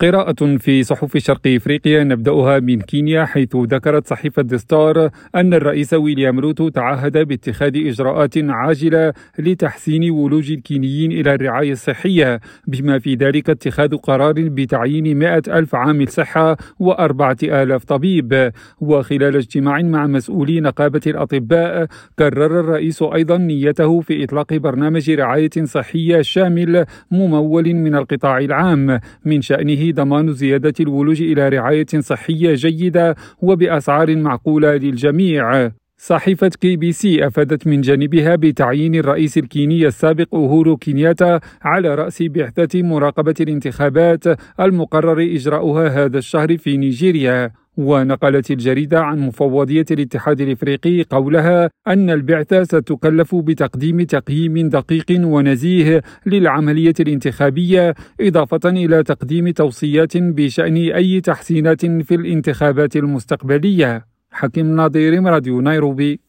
قراءة في صحف شرق إفريقيا نبدأها من كينيا حيث ذكرت صحيفة ذا ستار أن الرئيس ويليام روتو تعهد باتخاذ إجراءات عاجلة لتحسين ولوج الكينيين إلى الرعاية الصحية بما في ذلك اتخاذ قرار بتعيين مائة ألف عامل صحة وأربعة آلاف طبيب. وخلال اجتماع مع مسؤولي نقابة الأطباء كرر الرئيس أيضا نيته في إطلاق برنامج رعاية صحية شامل ممول من القطاع العام من شأنه ضمان زيادة الولوج إلى رعاية صحية جيدة وبأسعار معقولة للجميع. صحيفة كي بي سي أفادت من جانبها بتعيين الرئيس الكيني السابق أوهورو كينياتا على رأس بعثة مراقبة الانتخابات المقرر إجراؤها هذا الشهر في نيجيريا. ونقلت الجريدة عن مفوضية الاتحاد الإفريقي قولها أن البعثة ستكلف بتقديم تقييم دقيق ونزيه للعملية الانتخابية إضافة إلى تقديم توصيات بشأن أي تحسينات في الانتخابات المستقبلية. حكيم ناظر راديو نيروبي.